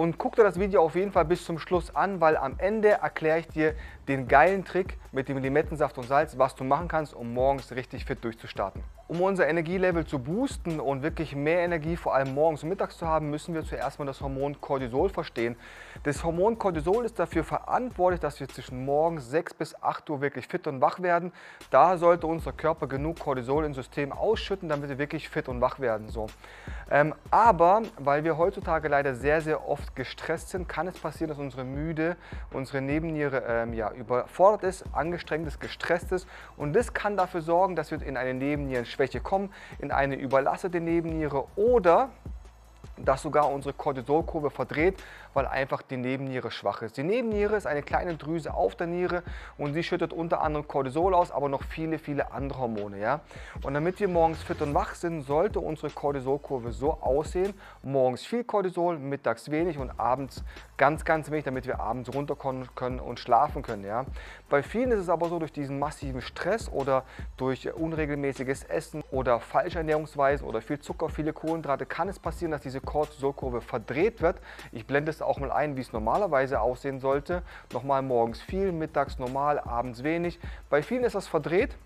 Und guck dir das Video auf jeden Fall bis zum Schluss an, weil am Ende erkläre ich dir den geilen Trick mit dem Limettensaft und Salz, was du machen kannst, um morgens richtig fit durchzustarten. Um unser Energielevel zu boosten und wirklich mehr Energie vor allem morgens und mittags zu haben, müssen wir zuerst mal das Hormon Cortisol verstehen. Das Hormon Cortisol ist dafür verantwortlich, dass wir zwischen morgens 6 bis 8 Uhr wirklich fit und wach werden. Da sollte unser Körper genug Cortisol im System ausschütten, damit wir wirklich fit und wach werden. So. Ähm, aber weil wir heutzutage leider sehr, sehr oft gestresst sind, kann es passieren, dass unsere Müde, unsere Nebenniere ähm, ja, überfordert ist, angestrengt ist, gestresst ist. Und das kann dafür sorgen, dass wir in eine Nebennierenschwäche kommen, in eine überlastete Nebenniere oder dass sogar unsere Cortisolkurve verdreht, weil einfach die Nebenniere schwach ist. Die Nebenniere ist eine kleine Drüse auf der Niere und sie schüttet unter anderem Cortisol aus, aber noch viele, viele andere Hormone. Ja? Und damit wir morgens fit und wach sind, sollte unsere Cortisolkurve so aussehen, morgens viel Cortisol, mittags wenig und abends ganz, ganz wenig, damit wir abends runterkommen können und schlafen können. Ja? Bei vielen ist es aber so, durch diesen massiven Stress oder durch unregelmäßiges Essen oder falsche Ernährungsweisen oder viel Zucker, viele Kohlenhydrate, kann es passieren, dass diese Cortisolkurve verdreht wird. Ich blende es auch mal ein, wie es normalerweise aussehen sollte. Nochmal morgens viel, mittags normal, abends wenig. Bei vielen ist das verdreht.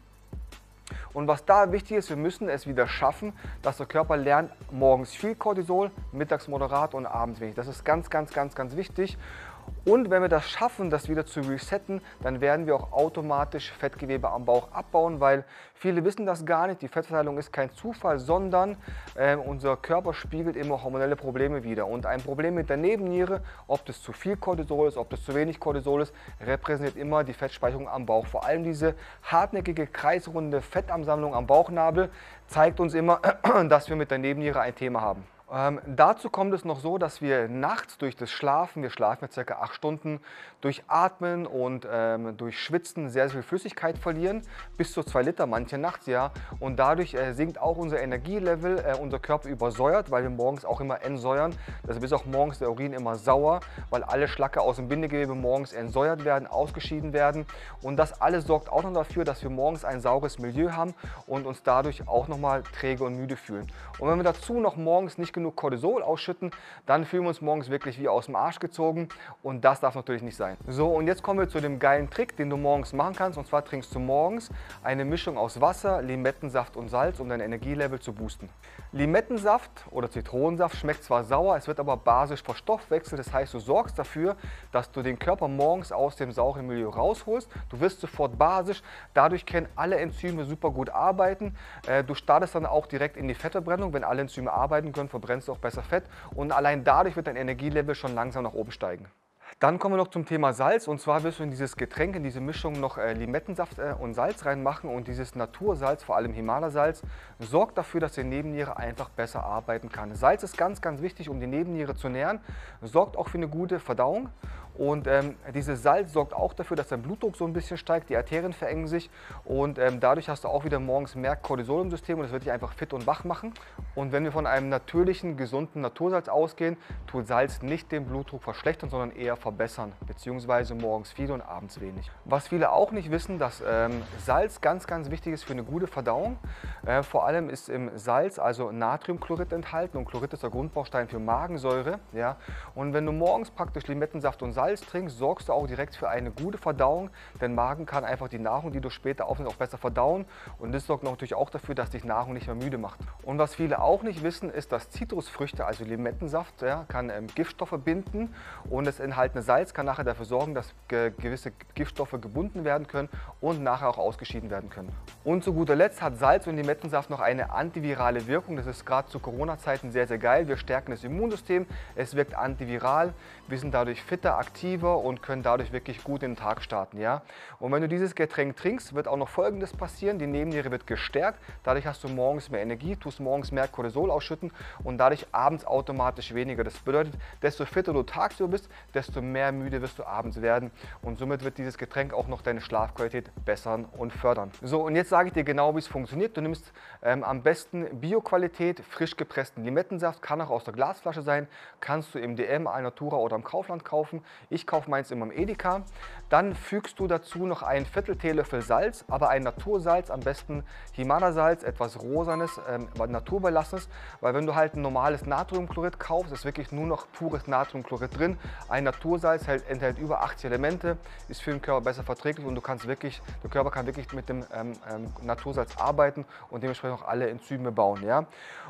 Und was da wichtig ist, wir müssen es wieder schaffen, dass der Körper lernt, morgens viel Cortisol, mittags moderat und abends wenig. Das ist ganz, ganz, ganz, ganz wichtig. Und wenn wir das schaffen, das wieder zu resetten, dann werden wir auch automatisch Fettgewebe am Bauch abbauen, weil viele wissen das gar nicht. Die Fettverteilung ist kein Zufall, sondern äh, unser Körper spiegelt immer hormonelle Probleme wider. Und ein Problem mit der Nebenniere, ob das zu viel Cortisol ist, ob das zu wenig Cortisol ist, repräsentiert immer die Fettspeicherung am Bauch. Vor allem diese hartnäckige, kreisrunde Fettansammlung am Bauchnabel zeigt uns immer, dass wir mit der Nebenniere ein Thema haben. Ähm, dazu kommt es noch so, dass wir nachts durch das Schlafen, wir schlafen ja circa acht Stunden, durch Atmen und ähm, durch Schwitzen sehr, sehr viel Flüssigkeit verlieren, bis zu zwei Liter, manche nachts, ja. Und dadurch äh, sinkt auch unser Energielevel, äh, unser Körper übersäuert, weil wir morgens auch immer entsäuern. Deshalb ist auch morgens der Urin immer sauer, weil alle Schlacke aus dem Bindegewebe morgens entsäuert werden, ausgeschieden werden. Und das alles sorgt auch noch dafür, dass wir morgens ein saures Milieu haben und uns dadurch auch nochmal träge und müde fühlen. Und wenn wir dazu noch morgens nicht genug Cortisol ausschütten, dann fühlen wir uns morgens wirklich wie aus dem Arsch gezogen. Und das darf natürlich nicht sein. So und jetzt kommen wir zu dem geilen Trick, den du morgens machen kannst. Und zwar trinkst du morgens eine Mischung aus Wasser, Limettensaft und Salz, um dein Energielevel zu boosten. Limettensaft oder Zitronensaft schmeckt zwar sauer, es wird aber basisch verstoffwechselt, das heißt du sorgst dafür, dass du den Körper morgens aus dem sauren Milieu rausholst, du wirst sofort basisch, dadurch können alle Enzyme super gut arbeiten, äh, du startest dann auch direkt in die Fettverbrennung, wenn alle Enzyme arbeiten können, verbrennst du auch besser Fett. Und allein dadurch wird dein Energielevel schon langsam nach oben steigen. Dann kommen wir noch zum Thema Salz. Und zwar wirst du in dieses Getränk, in diese Mischung noch äh, Limettensaft äh, und Salz reinmachen. Und dieses Natursalz, vor allem Himalasalz, sorgt dafür, dass die Nebenniere einfach besser arbeiten kann. Salz ist ganz, ganz wichtig, um die Nebenniere zu nähren, sorgt auch für eine gute Verdauung und ähm, dieses Salz sorgt auch dafür, dass dein Blutdruck so ein bisschen steigt, die Arterien verengen sich und ähm, dadurch hast du auch wieder morgens mehr Cortisol im System und das wird dich einfach fit und wach machen. Und wenn wir von einem natürlichen, gesunden Natursalz ausgehen, tut Salz nicht den Blutdruck verschlechtern, sondern eher verbessern, beziehungsweise morgens viel und abends wenig. Was viele auch nicht wissen, dass ähm, Salz ganz, ganz wichtig ist für eine gute Verdauung. Äh, vor allem ist im Salz also Natriumchlorid enthalten und Chlorid ist der Grundbaustein für Magensäure. Ja? Und wenn du morgens praktisch Limettensaft und Salz Salz trinkst, sorgst du auch direkt für eine gute Verdauung. Denn Magen kann einfach die Nahrung, die du später aufnimmst, auch besser verdauen. Und das sorgt natürlich auch dafür, dass dich Nahrung nicht mehr müde macht. Und was viele auch nicht wissen, ist, dass Zitrusfrüchte, also Limettensaft, ja, kann ähm, Giftstoffe binden. Und das enthaltene Salz kann nachher dafür sorgen, dass ge gewisse Giftstoffe gebunden werden können und nachher auch ausgeschieden werden können. Und zu guter Letzt hat Salz und Limettensaft noch eine antivirale Wirkung. Das ist gerade zu Corona-Zeiten sehr, sehr geil. Wir stärken das Immunsystem, es wirkt antiviral. Wir sind dadurch fitter, aktiver aktiver und können dadurch wirklich gut in den Tag starten. Ja? Und wenn du dieses Getränk trinkst, wird auch noch Folgendes passieren. Die Nebenniere wird gestärkt, dadurch hast du morgens mehr Energie, tust morgens mehr Cortisol ausschütten und dadurch abends automatisch weniger. Das bedeutet, desto fitter du tagsüber bist, desto mehr müde wirst du abends werden und somit wird dieses Getränk auch noch deine Schlafqualität bessern und fördern. So und jetzt sage ich dir genau, wie es funktioniert. Du nimmst ähm, am besten Bioqualität, frisch gepressten Limettensaft, kann auch aus der Glasflasche sein, kannst du im DM, Alnatura oder im Kaufland kaufen. Ich kaufe meins immer im Edeka. Dann fügst du dazu noch einen Viertel Teelöffel Salz, aber ein Natursalz, am besten Himalasalz, etwas rosanes, ähm, naturbelassenes, weil wenn du halt ein normales Natriumchlorid kaufst, ist wirklich nur noch pures Natriumchlorid drin. Ein Natursalz hält, enthält über 80 Elemente, ist für den Körper besser verträglich und du kannst wirklich, der Körper kann wirklich mit dem ähm, ähm, Natursalz arbeiten und dementsprechend auch alle Enzyme bauen. Ja?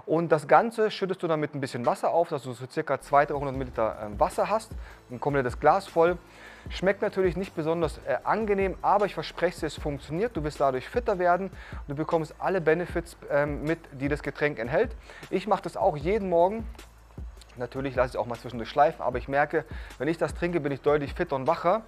Und das Ganze schüttest du dann mit ein bisschen Wasser auf, dass du so circa 200, 300 Milliliter ähm, Wasser hast, ein komplettes Glas voll. Schmeckt natürlich nicht besonders äh, angenehm, aber ich verspreche dir, es funktioniert. Du wirst dadurch fitter werden. Du bekommst alle Benefits ähm, mit, die das Getränk enthält. Ich mache das auch jeden Morgen. Natürlich lasse ich auch mal zwischendurch schleifen, aber ich merke, wenn ich das trinke, bin ich deutlich fitter und wacher.